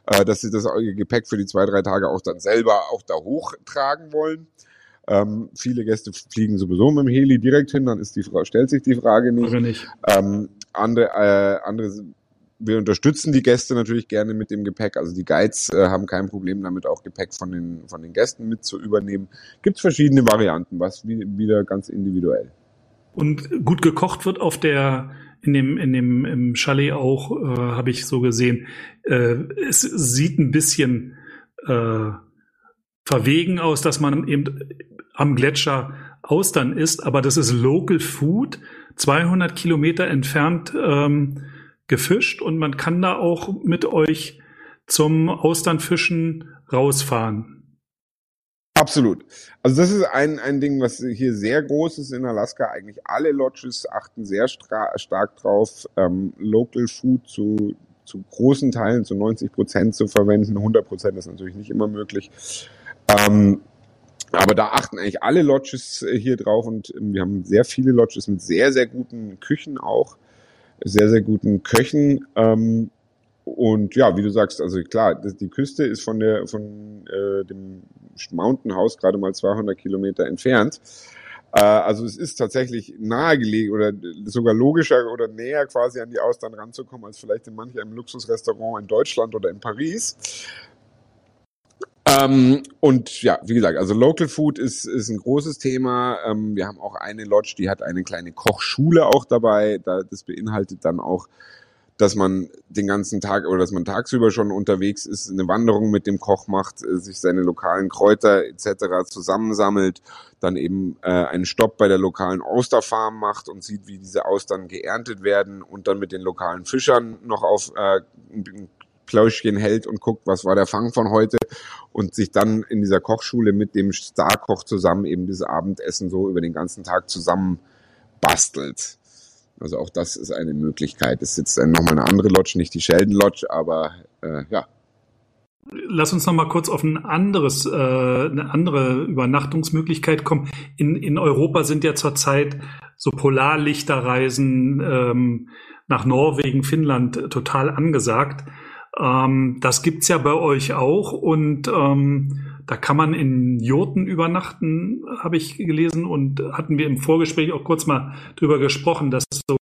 äh, dass sie das Gepäck für die zwei, drei Tage auch dann selber auch da hochtragen wollen. Ähm, viele Gäste fliegen sowieso mit dem Heli direkt hin, dann ist die Frage, stellt sich die Frage nicht. nicht. Ähm, andere, äh, andere wir unterstützen die Gäste natürlich gerne mit dem Gepäck. Also die Guides äh, haben kein Problem damit, auch Gepäck von den, von den Gästen mit zu übernehmen. Gibt verschiedene Varianten, was wie, wieder ganz individuell. Und gut gekocht wird auf der in dem in dem im Chalet auch äh, habe ich so gesehen. Äh, es sieht ein bisschen äh, verwegen aus, dass man eben am Gletscher Austern isst, aber das ist Local Food, 200 Kilometer entfernt. Ähm, gefischt und man kann da auch mit euch zum Austernfischen rausfahren. Absolut. Also das ist ein, ein Ding, was hier sehr groß ist in Alaska. Eigentlich alle Lodges achten sehr stark drauf, ähm, Local Food zu, zu großen Teilen, zu 90 Prozent zu verwenden. 100 Prozent ist natürlich nicht immer möglich. Ähm, aber da achten eigentlich alle Lodges äh, hier drauf und ähm, wir haben sehr viele Lodges mit sehr, sehr guten Küchen auch sehr, sehr guten Köchen. Ähm, und ja, wie du sagst, also klar, die Küste ist von der von äh, dem Mountain House gerade mal 200 Kilometer entfernt. Äh, also es ist tatsächlich nahegelegen oder sogar logischer oder näher quasi an die Austern ranzukommen als vielleicht in manch einem Luxusrestaurant in Deutschland oder in Paris. Ähm, und ja, wie gesagt, also Local Food ist, ist ein großes Thema. Ähm, wir haben auch eine Lodge, die hat eine kleine Kochschule auch dabei. Da, das beinhaltet dann auch, dass man den ganzen Tag oder dass man tagsüber schon unterwegs ist, eine Wanderung mit dem Koch macht, äh, sich seine lokalen Kräuter etc. zusammensammelt, dann eben äh, einen Stopp bei der lokalen Austerfarm macht und sieht, wie diese Austern geerntet werden und dann mit den lokalen Fischern noch auf äh, Pläuschchen hält und guckt, was war der Fang von heute und sich dann in dieser Kochschule mit dem Starkoch zusammen eben dieses Abendessen so über den ganzen Tag zusammen bastelt. Also auch das ist eine Möglichkeit. Es sitzt dann nochmal eine andere Lodge, nicht die Sheldon Lodge, aber äh, ja. Lass uns noch mal kurz auf ein anderes, äh, eine andere Übernachtungsmöglichkeit kommen. In, in Europa sind ja zurzeit so Polarlichterreisen ähm, nach Norwegen, Finnland total angesagt. Ähm, das gibt's ja bei euch auch und ähm, da kann man in Jurten übernachten, habe ich gelesen und hatten wir im Vorgespräch auch kurz mal drüber gesprochen, dass es so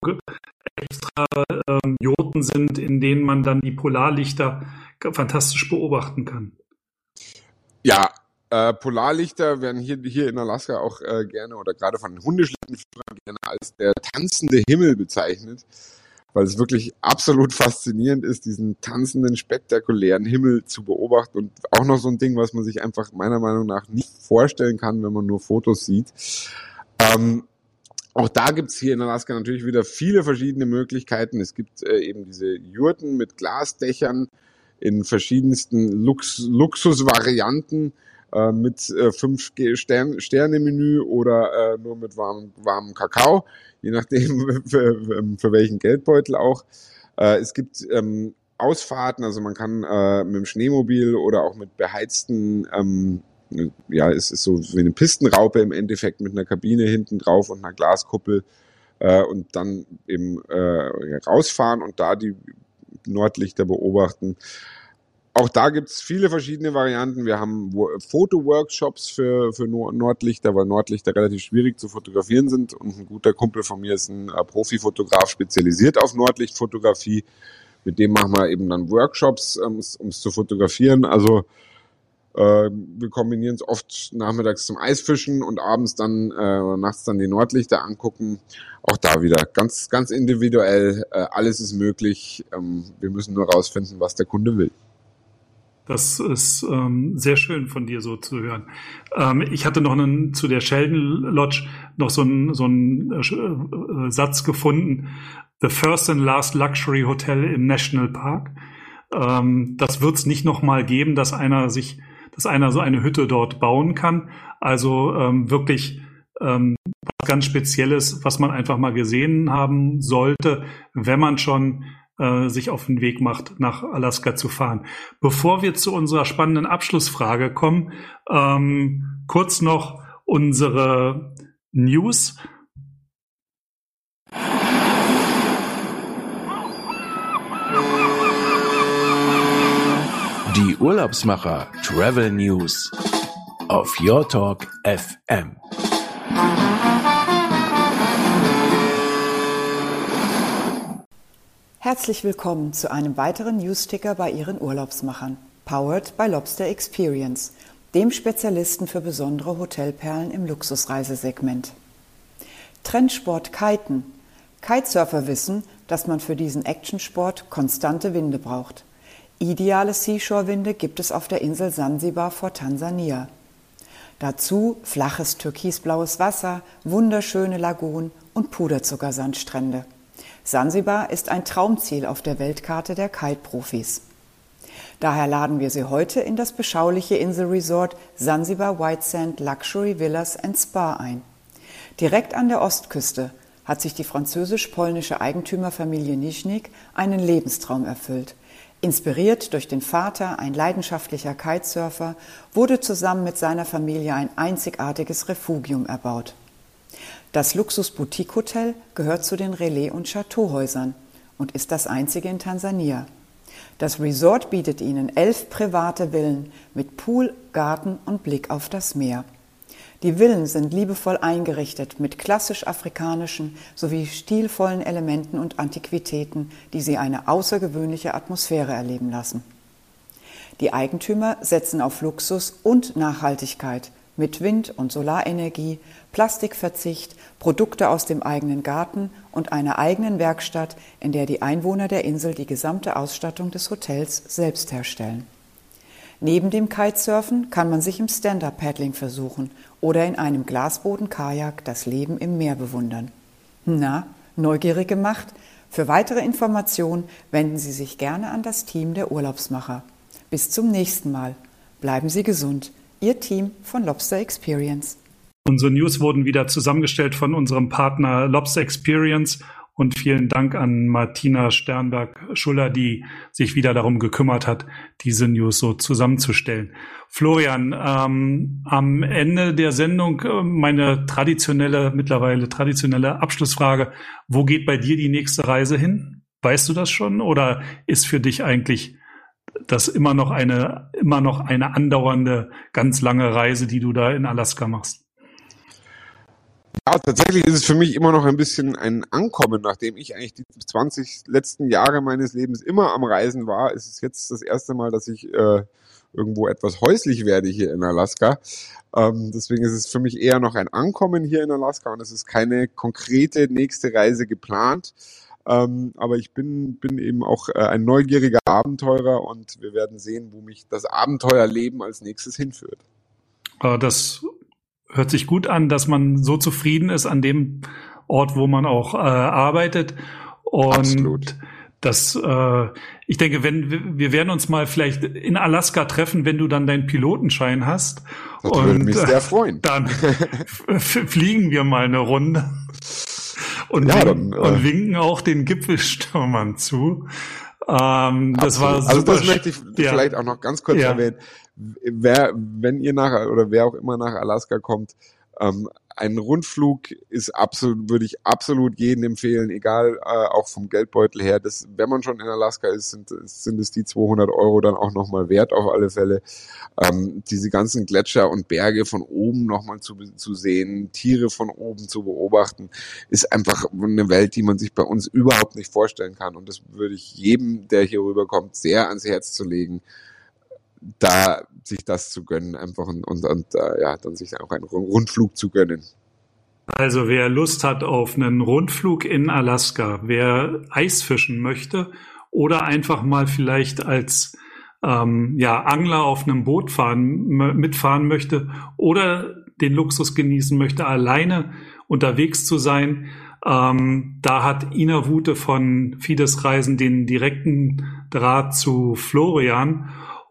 extra ähm, Jurten sind, in denen man dann die Polarlichter fantastisch beobachten kann. Ja, äh, Polarlichter werden hier, hier in Alaska auch äh, gerne oder gerade von Hundeschlittenführern gerne als der tanzende Himmel bezeichnet weil es wirklich absolut faszinierend ist, diesen tanzenden, spektakulären Himmel zu beobachten und auch noch so ein Ding, was man sich einfach meiner Meinung nach nicht vorstellen kann, wenn man nur Fotos sieht. Ähm, auch da gibt's hier in Alaska natürlich wieder viele verschiedene Möglichkeiten. Es gibt äh, eben diese Jurten mit Glasdächern in verschiedensten Lux Luxusvarianten äh, mit äh, fünf Stern Sterne Menü oder äh, nur mit warmem, warmem Kakao je nachdem für, für welchen Geldbeutel auch. Äh, es gibt ähm, Ausfahrten, also man kann äh, mit dem Schneemobil oder auch mit beheizten, ähm, ja, es ist so wie eine Pistenraupe im Endeffekt mit einer Kabine hinten drauf und einer Glaskuppel äh, und dann eben äh, rausfahren und da die Nordlichter beobachten. Auch da gibt's viele verschiedene Varianten. Wir haben Fotoworkshops für, für Nordlichter, weil Nordlichter relativ schwierig zu fotografieren sind. Und ein guter Kumpel von mir ist ein äh, Profifotograf, spezialisiert auf Nordlichtfotografie. Mit dem machen wir eben dann Workshops, um es zu fotografieren. Also äh, wir kombinieren es oft nachmittags zum Eisfischen und abends dann äh, nachts dann die Nordlichter angucken. Auch da wieder ganz ganz individuell. Äh, alles ist möglich. Ähm, wir müssen nur rausfinden, was der Kunde will. Das ist ähm, sehr schön von dir so zu hören. Ähm, ich hatte noch einen, zu der Sheldon Lodge noch so einen, so einen äh, äh, Satz gefunden. The first and last luxury hotel im National Park. Ähm, das wird es nicht nochmal geben, dass einer sich dass einer so eine Hütte dort bauen kann. Also ähm, wirklich ähm, was ganz Spezielles, was man einfach mal gesehen haben sollte, wenn man schon äh, sich auf den Weg macht, nach Alaska zu fahren. Bevor wir zu unserer spannenden Abschlussfrage kommen, ähm, kurz noch unsere News. Die Urlaubsmacher Travel News auf Your Talk FM. Herzlich willkommen zu einem weiteren Newsticker bei Ihren Urlaubsmachern, powered by Lobster Experience, dem Spezialisten für besondere Hotelperlen im Luxusreisesegment. Trendsport Kiten. Kitesurfer wissen, dass man für diesen Actionsport konstante Winde braucht. Ideale Seashore-Winde gibt es auf der Insel Sansibar vor Tansania. Dazu flaches türkisblaues Wasser, wunderschöne Lagunen und Puderzuckersandstrände. Sansibar ist ein Traumziel auf der Weltkarte der Kite-Profis. Daher laden wir Sie heute in das beschauliche Inselresort Sansibar White Sand Luxury Villas and Spa ein. Direkt an der Ostküste hat sich die französisch-polnische Eigentümerfamilie Nischnik einen Lebenstraum erfüllt. Inspiriert durch den Vater, ein leidenschaftlicher Kitesurfer, wurde zusammen mit seiner Familie ein einzigartiges Refugium erbaut. Das Luxus-Boutique-Hotel gehört zu den Relais- und Chateauhäusern und ist das einzige in Tansania. Das Resort bietet ihnen elf private Villen mit Pool, Garten und Blick auf das Meer. Die Villen sind liebevoll eingerichtet mit klassisch afrikanischen sowie stilvollen Elementen und Antiquitäten, die sie eine außergewöhnliche Atmosphäre erleben lassen. Die Eigentümer setzen auf Luxus und Nachhaltigkeit mit Wind- und Solarenergie, Plastikverzicht, Produkte aus dem eigenen Garten und einer eigenen Werkstatt, in der die Einwohner der Insel die gesamte Ausstattung des Hotels selbst herstellen. Neben dem Kitesurfen kann man sich im Stand-Up-Paddling versuchen oder in einem Glasboden-Kajak das Leben im Meer bewundern. Na, neugierig gemacht? Für weitere Informationen wenden Sie sich gerne an das Team der Urlaubsmacher. Bis zum nächsten Mal. Bleiben Sie gesund. Ihr Team von Lobster Experience. Unsere News wurden wieder zusammengestellt von unserem Partner Lobster Experience und vielen Dank an Martina Sternberg-Schuller, die sich wieder darum gekümmert hat, diese News so zusammenzustellen. Florian, ähm, am Ende der Sendung äh, meine traditionelle, mittlerweile traditionelle Abschlussfrage. Wo geht bei dir die nächste Reise hin? Weißt du das schon? Oder ist für dich eigentlich das immer noch eine, immer noch eine andauernde, ganz lange Reise, die du da in Alaska machst? Ja, tatsächlich ist es für mich immer noch ein bisschen ein Ankommen, nachdem ich eigentlich die 20 letzten Jahre meines Lebens immer am Reisen war, ist es jetzt das erste Mal, dass ich äh, irgendwo etwas häuslich werde hier in Alaska. Ähm, deswegen ist es für mich eher noch ein Ankommen hier in Alaska und es ist keine konkrete nächste Reise geplant. Ähm, aber ich bin, bin eben auch äh, ein neugieriger Abenteurer und wir werden sehen, wo mich das Abenteuerleben als nächstes hinführt. Äh, das hört sich gut an, dass man so zufrieden ist an dem Ort, wo man auch äh, arbeitet. Und Absolut. das, äh, ich denke, wenn wir werden uns mal vielleicht in Alaska treffen, wenn du dann deinen Pilotenschein hast. Das und, würde mich sehr freuen. Dann fliegen wir mal eine Runde und, ja, winken, dann, äh, und winken auch den Gipfelstürmern zu. Ähm, das war super. Also das möchte ich ja. vielleicht auch noch ganz kurz ja. erwähnen wer, wenn ihr nach oder wer auch immer nach Alaska kommt, ähm, ein Rundflug ist absolut, würde ich absolut jedem empfehlen, egal, äh, auch vom Geldbeutel her. Das, wenn man schon in Alaska ist, sind, sind es die 200 Euro dann auch nochmal wert auf alle Fälle. Ähm, diese ganzen Gletscher und Berge von oben nochmal zu, zu sehen, Tiere von oben zu beobachten, ist einfach eine Welt, die man sich bei uns überhaupt nicht vorstellen kann. Und das würde ich jedem, der hier rüberkommt, sehr ans Herz zu legen da sich das zu gönnen, einfach und, und, und äh, ja, dann sich auch einen Rundflug zu gönnen. Also wer Lust hat auf einen Rundflug in Alaska, wer Eisfischen möchte oder einfach mal vielleicht als ähm, ja, Angler auf einem Boot fahren, mitfahren möchte oder den Luxus genießen möchte, alleine unterwegs zu sein, ähm, da hat Ina Wute von Fides Reisen den direkten Draht zu Florian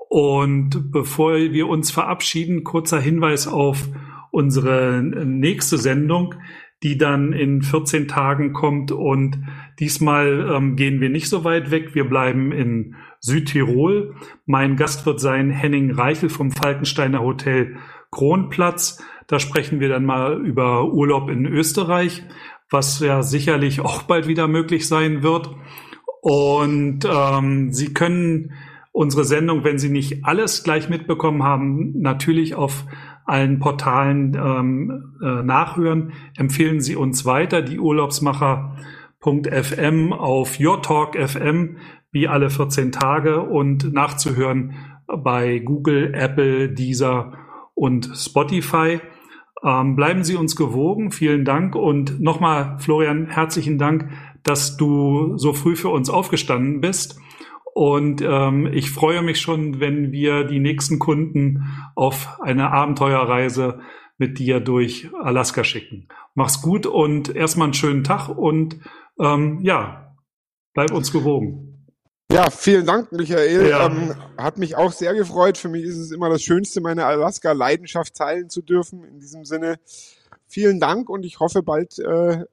und bevor wir uns verabschieden, kurzer Hinweis auf unsere nächste Sendung, die dann in 14 Tagen kommt. Und diesmal ähm, gehen wir nicht so weit weg. Wir bleiben in Südtirol. Mein Gast wird sein Henning Reichel vom Falkensteiner Hotel Kronplatz. Da sprechen wir dann mal über Urlaub in Österreich, was ja sicherlich auch bald wieder möglich sein wird. Und ähm, Sie können unsere Sendung, wenn Sie nicht alles gleich mitbekommen haben, natürlich auf allen Portalen ähm, äh, nachhören. Empfehlen Sie uns weiter, die Urlaubsmacher.fm auf Your Talk FM, wie alle 14 Tage und nachzuhören bei Google, Apple, Deezer und Spotify. Ähm, bleiben Sie uns gewogen. Vielen Dank. Und nochmal, Florian, herzlichen Dank, dass du so früh für uns aufgestanden bist. Und ähm, ich freue mich schon, wenn wir die nächsten Kunden auf eine Abenteuerreise mit dir durch Alaska schicken. Mach's gut und erstmal einen schönen Tag und ähm, ja, bleib uns gewogen. Ja, vielen Dank, Michael. Ja. Ähm, hat mich auch sehr gefreut. Für mich ist es immer das Schönste, meine Alaska-Leidenschaft teilen zu dürfen. In diesem Sinne, vielen Dank und ich hoffe bald äh,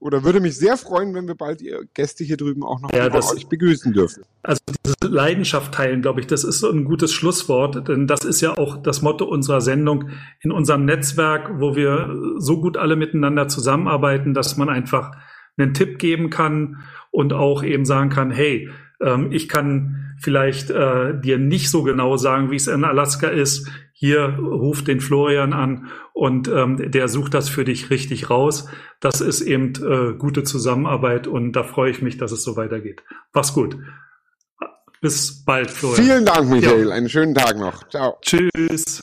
oder würde mich sehr freuen, wenn wir bald ihr Gäste hier drüben auch noch ja, das, euch begrüßen dürfen. Also diese Leidenschaft teilen, glaube ich, das ist so ein gutes Schlusswort, denn das ist ja auch das Motto unserer Sendung in unserem Netzwerk, wo wir so gut alle miteinander zusammenarbeiten, dass man einfach einen Tipp geben kann und auch eben sagen kann, hey, ähm, ich kann vielleicht äh, dir nicht so genau sagen, wie es in Alaska ist hier ruf den Florian an und ähm, der sucht das für dich richtig raus. Das ist eben äh, gute Zusammenarbeit und da freue ich mich, dass es so weitergeht. Mach's gut. Bis bald, Florian. Vielen Dank, Michael. Ja. Einen schönen Tag noch. Ciao. Tschüss.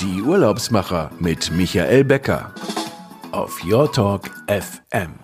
Die Urlaubsmacher mit Michael Becker auf Your Talk FM.